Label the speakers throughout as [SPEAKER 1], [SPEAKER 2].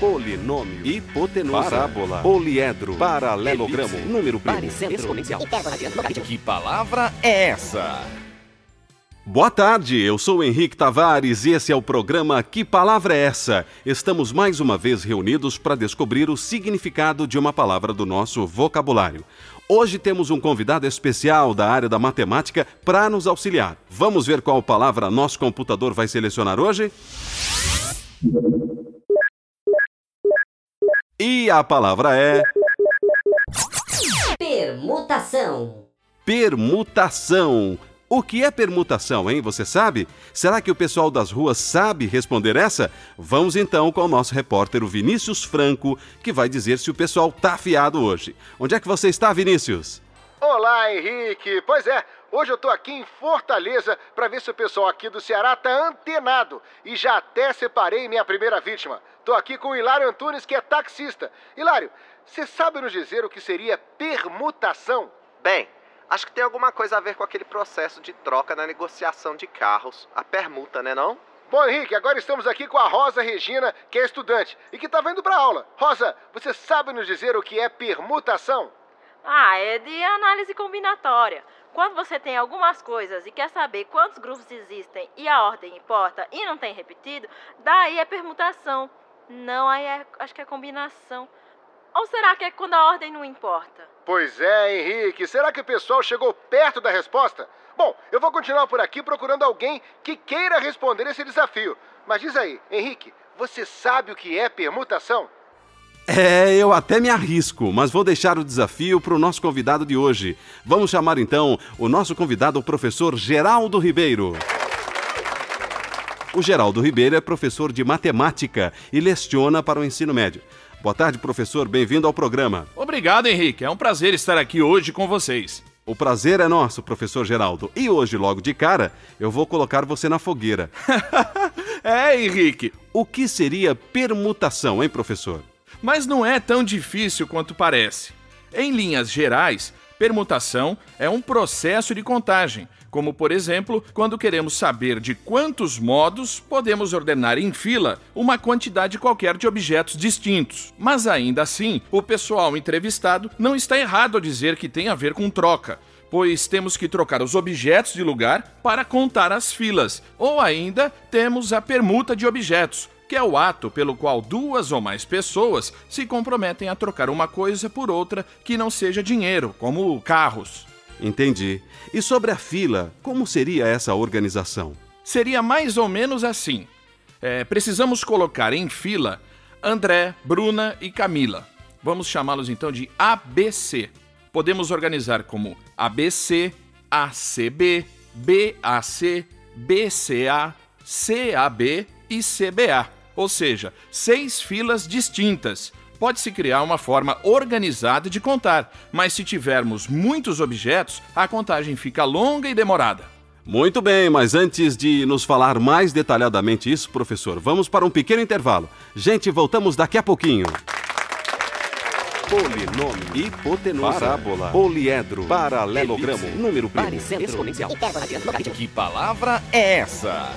[SPEAKER 1] polinômio, hipotenusa, parábola, poliedro, paralelogramo,
[SPEAKER 2] Elipse,
[SPEAKER 1] número primo, exponencial.
[SPEAKER 2] Que palavra é essa?
[SPEAKER 1] Boa tarde, eu sou Henrique Tavares e esse é o programa Que Palavra é Essa? Estamos mais uma vez reunidos para descobrir o significado de uma palavra do nosso vocabulário. Hoje temos um convidado especial da área da matemática para nos auxiliar. Vamos ver qual palavra nosso computador vai selecionar hoje? E a palavra é
[SPEAKER 3] Permutação.
[SPEAKER 1] permutação. O que é permutação, hein? Você sabe? Será que o pessoal das ruas sabe responder essa? Vamos então com o nosso repórter, o Vinícius Franco, que vai dizer se o pessoal tá afiado hoje. Onde é que você está, Vinícius?
[SPEAKER 4] Olá, Henrique. Pois é, hoje eu tô aqui em Fortaleza para ver se o pessoal aqui do Ceará tá antenado e já até separei minha primeira vítima. Tô aqui com o Hilário Antunes, que é taxista. Hilário, você sabe nos dizer o que seria permutação?
[SPEAKER 5] Bem, acho que tem alguma coisa a ver com aquele processo de troca na negociação de carros, a permuta, né não?
[SPEAKER 4] Bom, Henrique, agora estamos aqui com a Rosa Regina, que é estudante e que tá vindo para aula. Rosa, você sabe nos dizer o que é permutação?
[SPEAKER 6] Ah, é de análise combinatória. Quando você tem algumas coisas e quer saber quantos grupos existem e a ordem importa e não tem repetido, daí é permutação. Não, aí é, acho que é combinação. Ou será que é quando a ordem não importa?
[SPEAKER 4] Pois é, Henrique. Será que o pessoal chegou perto da resposta? Bom, eu vou continuar por aqui procurando alguém que queira responder esse desafio. Mas diz aí, Henrique, você sabe o que é permutação?
[SPEAKER 1] É, eu até me arrisco, mas vou deixar o desafio para o nosso convidado de hoje. Vamos chamar então o nosso convidado, o professor Geraldo Ribeiro. O Geraldo Ribeiro é professor de matemática e leciona para o ensino médio. Boa tarde, professor. Bem-vindo ao programa.
[SPEAKER 7] Obrigado, Henrique. É um prazer estar aqui hoje com vocês.
[SPEAKER 1] O prazer é nosso, professor Geraldo. E hoje, logo de cara, eu vou colocar você na fogueira.
[SPEAKER 7] É, Henrique,
[SPEAKER 1] O que seria permutação, hein, professor?
[SPEAKER 7] Mas não é tão difícil quanto parece. Em linhas gerais, permutação é um processo de contagem, como por exemplo, quando queremos saber de quantos modos podemos ordenar em fila uma quantidade qualquer de objetos distintos. Mas ainda assim, o pessoal entrevistado não está errado ao dizer que tem a ver com troca. Pois temos que trocar os objetos de lugar para contar as filas, ou ainda temos a permuta de objetos, que é o ato pelo qual duas ou mais pessoas se comprometem a trocar uma coisa por outra que não seja dinheiro, como carros.
[SPEAKER 1] Entendi. E sobre a fila, como seria essa organização?
[SPEAKER 7] Seria mais ou menos assim: É, precisamos colocar em fila André, Bruna e Camila. Vamos chamá-los então de ABC. Podemos organizar como ABC, ACB, BAC, BCA, CAB e CBA, ou seja, seis filas distintas. Pode-se criar uma forma organizada de contar, mas se tivermos muitos objetos, a contagem fica longa e demorada.
[SPEAKER 1] Muito bem, mas antes de nos falar mais detalhadamente isso, professor, vamos para um pequeno intervalo. Gente, voltamos daqui a pouquinho. Polinômio, hipotenusa, parábola, poliedro, paralelogramo,
[SPEAKER 2] Elipse,
[SPEAKER 1] número primo, exponencial.
[SPEAKER 2] Que palavra é essa?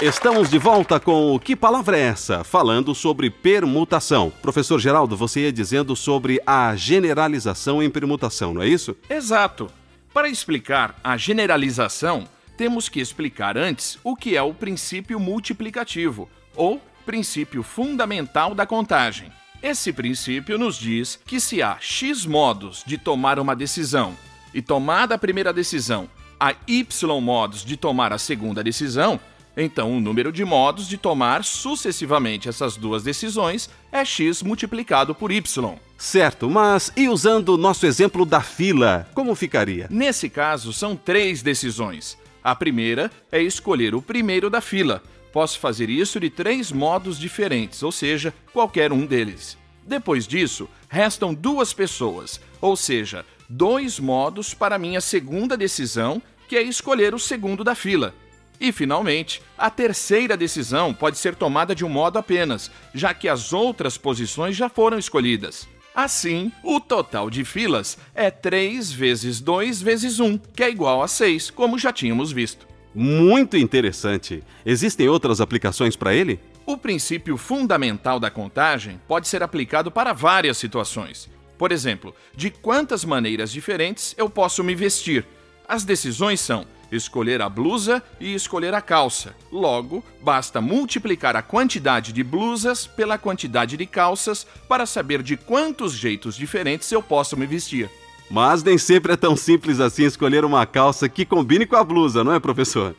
[SPEAKER 1] Estamos de volta com o Que Palavra é Essa? Falando sobre permutação. Professor Geraldo, você ia dizendo sobre a generalização em permutação, não é isso?
[SPEAKER 7] Exato. Para explicar a generalização, temos que explicar antes o que é o princípio multiplicativo, ou princípio fundamental da contagem. Esse princípio nos diz que se há x modos de tomar uma decisão e tomada a primeira decisão, há y modos de tomar a segunda decisão, então o número de modos de tomar sucessivamente essas duas decisões é x multiplicado por y.
[SPEAKER 1] Certo, mas e usando o nosso exemplo da fila, como ficaria?
[SPEAKER 7] Nesse caso, são três decisões. A primeira é escolher o primeiro da fila. Posso fazer isso de três modos diferentes, ou seja, qualquer um deles. Depois disso, restam duas pessoas, ou seja, dois modos para minha segunda decisão, que é escolher o segundo da fila. E, finalmente, a terceira decisão pode ser tomada de um modo apenas, já que as outras posições já foram escolhidas. Assim, o total de filas é 3 vezes 2 vezes 1, que é igual a 6, como já tínhamos visto.
[SPEAKER 1] Muito interessante. Existem outras aplicações para ele?
[SPEAKER 7] O princípio fundamental da contagem pode ser aplicado para várias situações. Por exemplo, de quantas maneiras diferentes eu posso me vestir? As decisões são escolher a blusa e escolher a calça. Logo, basta multiplicar a quantidade de blusas pela quantidade de calças para saber de quantos jeitos diferentes eu posso me vestir.
[SPEAKER 1] Mas nem sempre é tão simples assim escolher uma calça que combine com a blusa, não é, professor?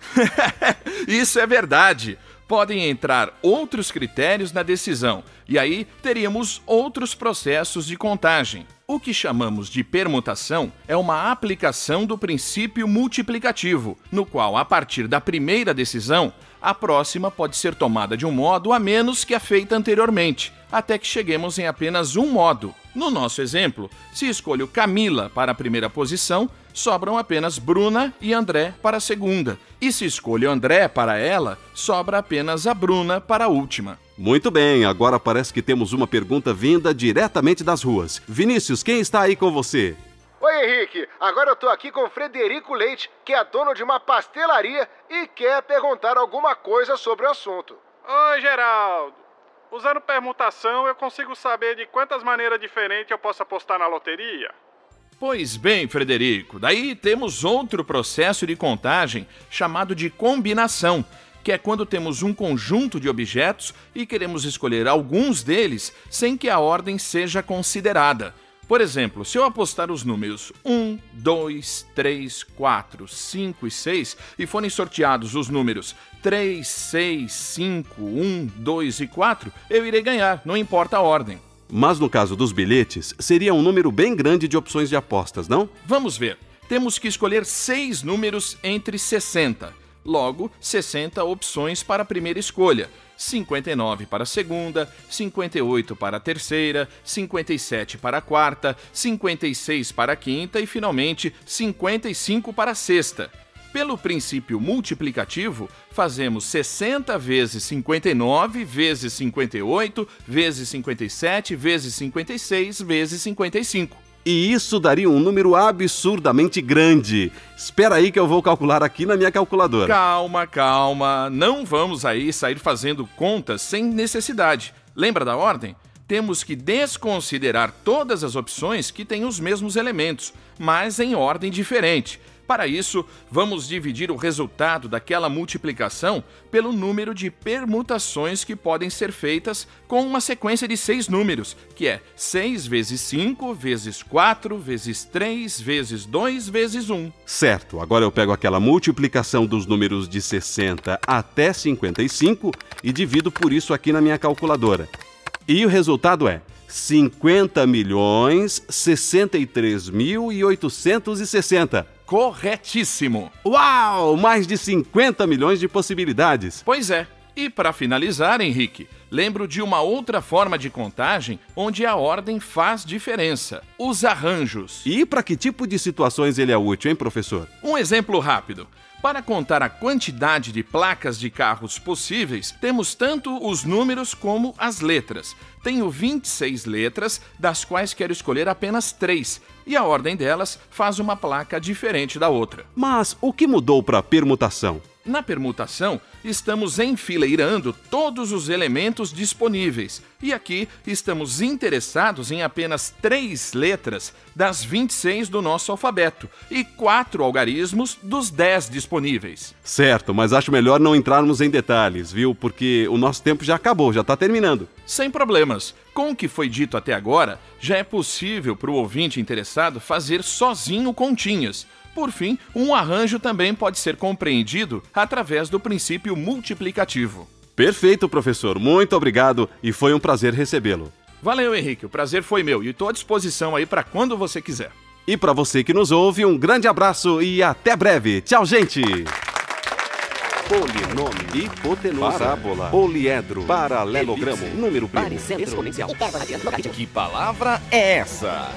[SPEAKER 7] Isso é verdade. Podem entrar outros critérios na decisão, e aí teríamos outros processos de contagem. O que chamamos de permutação é uma aplicação do princípio multiplicativo, no qual, a partir da primeira decisão, a próxima pode ser tomada de um modo a menos que a feita anteriormente, até que cheguemos em apenas um modo. No nosso exemplo, se escolho Camila para a primeira posição, sobram apenas Bruna e André para a segunda. E se escolho André para ela, sobra apenas a Bruna para a última.
[SPEAKER 1] Muito bem, agora parece que temos uma pergunta vinda diretamente das ruas. Vinícius, quem está aí com você?
[SPEAKER 4] Oi, Henrique. Agora eu tô aqui com o Frederico Leite, que é dono de uma pastelaria e quer perguntar alguma coisa sobre o assunto.
[SPEAKER 3] Oi, Geraldo. Usando permutação, eu consigo saber de quantas maneiras diferentes eu posso apostar na loteria?
[SPEAKER 7] Pois bem, Frederico, daí temos outro processo de contagem chamado de combinação, que é quando temos um conjunto de objetos e queremos escolher alguns deles sem que a ordem seja considerada. Por exemplo, se eu apostar os números 1, 2, 3, 4, 5 e 6 e forem sorteados os números 3, 6, 5, 1, 2 e 4, eu irei ganhar, não importa a ordem.
[SPEAKER 1] Mas no caso dos bilhetes, seria um número bem grande de opções de apostas, não?
[SPEAKER 7] Vamos ver. Temos que escolher seis números entre 60. Logo, 60 opções para a primeira escolha. 59 para a segunda, 58 para a terceira, 57 para a quarta, 56 para a quinta e, finalmente, 55 para a sexta. Pelo princípio multiplicativo, fazemos 60 vezes 59 vezes 58 vezes 57 vezes 56 vezes 55.
[SPEAKER 1] E isso daria um número absurdamente grande. Espera aí que eu vou calcular aqui na minha calculadora.
[SPEAKER 7] Calma, calma. Não vamos aí sair fazendo contas sem necessidade. Lembra da ordem? Temos que desconsiderar todas as opções que têm os mesmos elementos, mas em ordem diferente. Para isso, vamos dividir o resultado daquela multiplicação pelo número de permutações que podem ser feitas com uma sequência de seis números, que é 6 vezes 5 vezes 4 vezes 3 vezes 2 vezes 1.
[SPEAKER 1] Certo, agora eu pego aquela multiplicação dos números de 60 até 55 e divido por isso aqui na minha calculadora. E o resultado é 50 milhões 63 mil e 860.
[SPEAKER 7] Corretíssimo!
[SPEAKER 1] Uau! Mais de 50 milhões de possibilidades.
[SPEAKER 7] Pois é. E para finalizar, Henrique, lembro de uma outra forma de contagem onde a ordem faz diferença: os arranjos.
[SPEAKER 1] E para que tipo de situações ele é útil, hein, professor?
[SPEAKER 7] Um exemplo rápido. Para contar a quantidade de placas de carros possíveis, temos tanto os números como as letras. Tenho 26 letras, das quais quero escolher apenas três, e a ordem delas faz uma placa diferente da outra.
[SPEAKER 1] Mas o que mudou para a permutação?
[SPEAKER 7] Na permutação, estamos enfileirando todos os elementos disponíveis. E aqui estamos interessados em apenas três letras das 26 do nosso alfabeto e quatro algarismos dos 10 disponíveis.
[SPEAKER 1] Certo, mas acho melhor não entrarmos em detalhes, viu? Porque o nosso tempo já acabou, já está terminando.
[SPEAKER 7] Sem problemas. Com o que foi dito até agora, já é possível para o ouvinte interessado fazer sozinho continhas. Por fim, um arranjo também pode ser compreendido através do princípio multiplicativo.
[SPEAKER 1] Perfeito, professor. Muito obrigado e foi um prazer recebê-lo.
[SPEAKER 7] Valeu, Henrique. O prazer foi meu e estou à disposição aí para quando você quiser.
[SPEAKER 1] E para você que nos ouve, um grande abraço e até breve. Tchau, gente! Polinômio, hipotenusa, parábola, poliedro, paralelogramo, número primo,
[SPEAKER 2] exponencial. Que palavra é essa?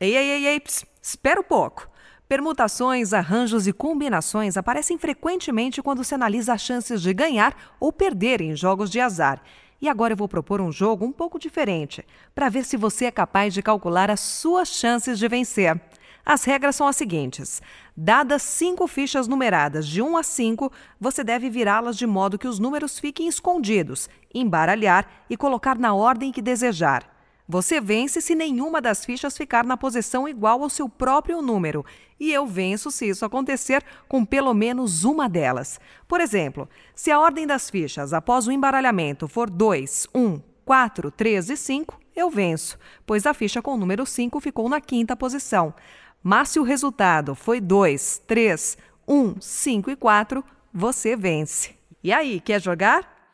[SPEAKER 8] Ei, ei, ei, ei, ps, espera um pouco. Permutações, arranjos e combinações aparecem frequentemente quando se analisa as chances de ganhar ou perder em jogos de azar. E agora eu vou propor um jogo um pouco diferente, para ver se você é capaz de calcular as suas chances de vencer. As regras são as seguintes: dadas cinco fichas numeradas de 1 a 5, você deve virá-las de modo que os números fiquem escondidos, embaralhar e colocar na ordem que desejar. Você vence se nenhuma das fichas ficar na posição igual ao seu próprio número, e eu venço se isso acontecer com pelo menos uma delas. Por exemplo, se a ordem das fichas após o embaralhamento for 2, 1, 4, 3 e 5, eu venço, pois a ficha com o número 5 ficou na quinta posição. Mas se o resultado foi 2, 3, 1, 5 e 4, você vence. E aí, quer jogar?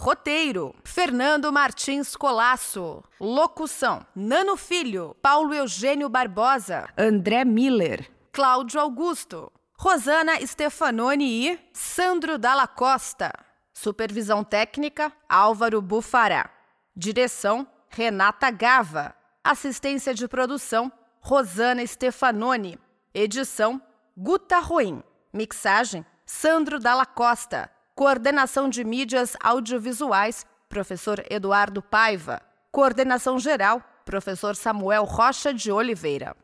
[SPEAKER 9] Roteiro: Fernando Martins Colasso. Locução: Nano Filho, Paulo Eugênio Barbosa, André Miller, Cláudio Augusto, Rosana Stefanoni e Sandro Dalla Costa. Supervisão técnica: Álvaro Bufará. Direção: Renata Gava. Assistência de produção: Rosana Stefanoni. Edição: Guta Ruim. Mixagem: Sandro Dalla Costa. Coordenação de mídias audiovisuais: Professor Eduardo Paiva. Coordenação geral: Professor Samuel Rocha de Oliveira.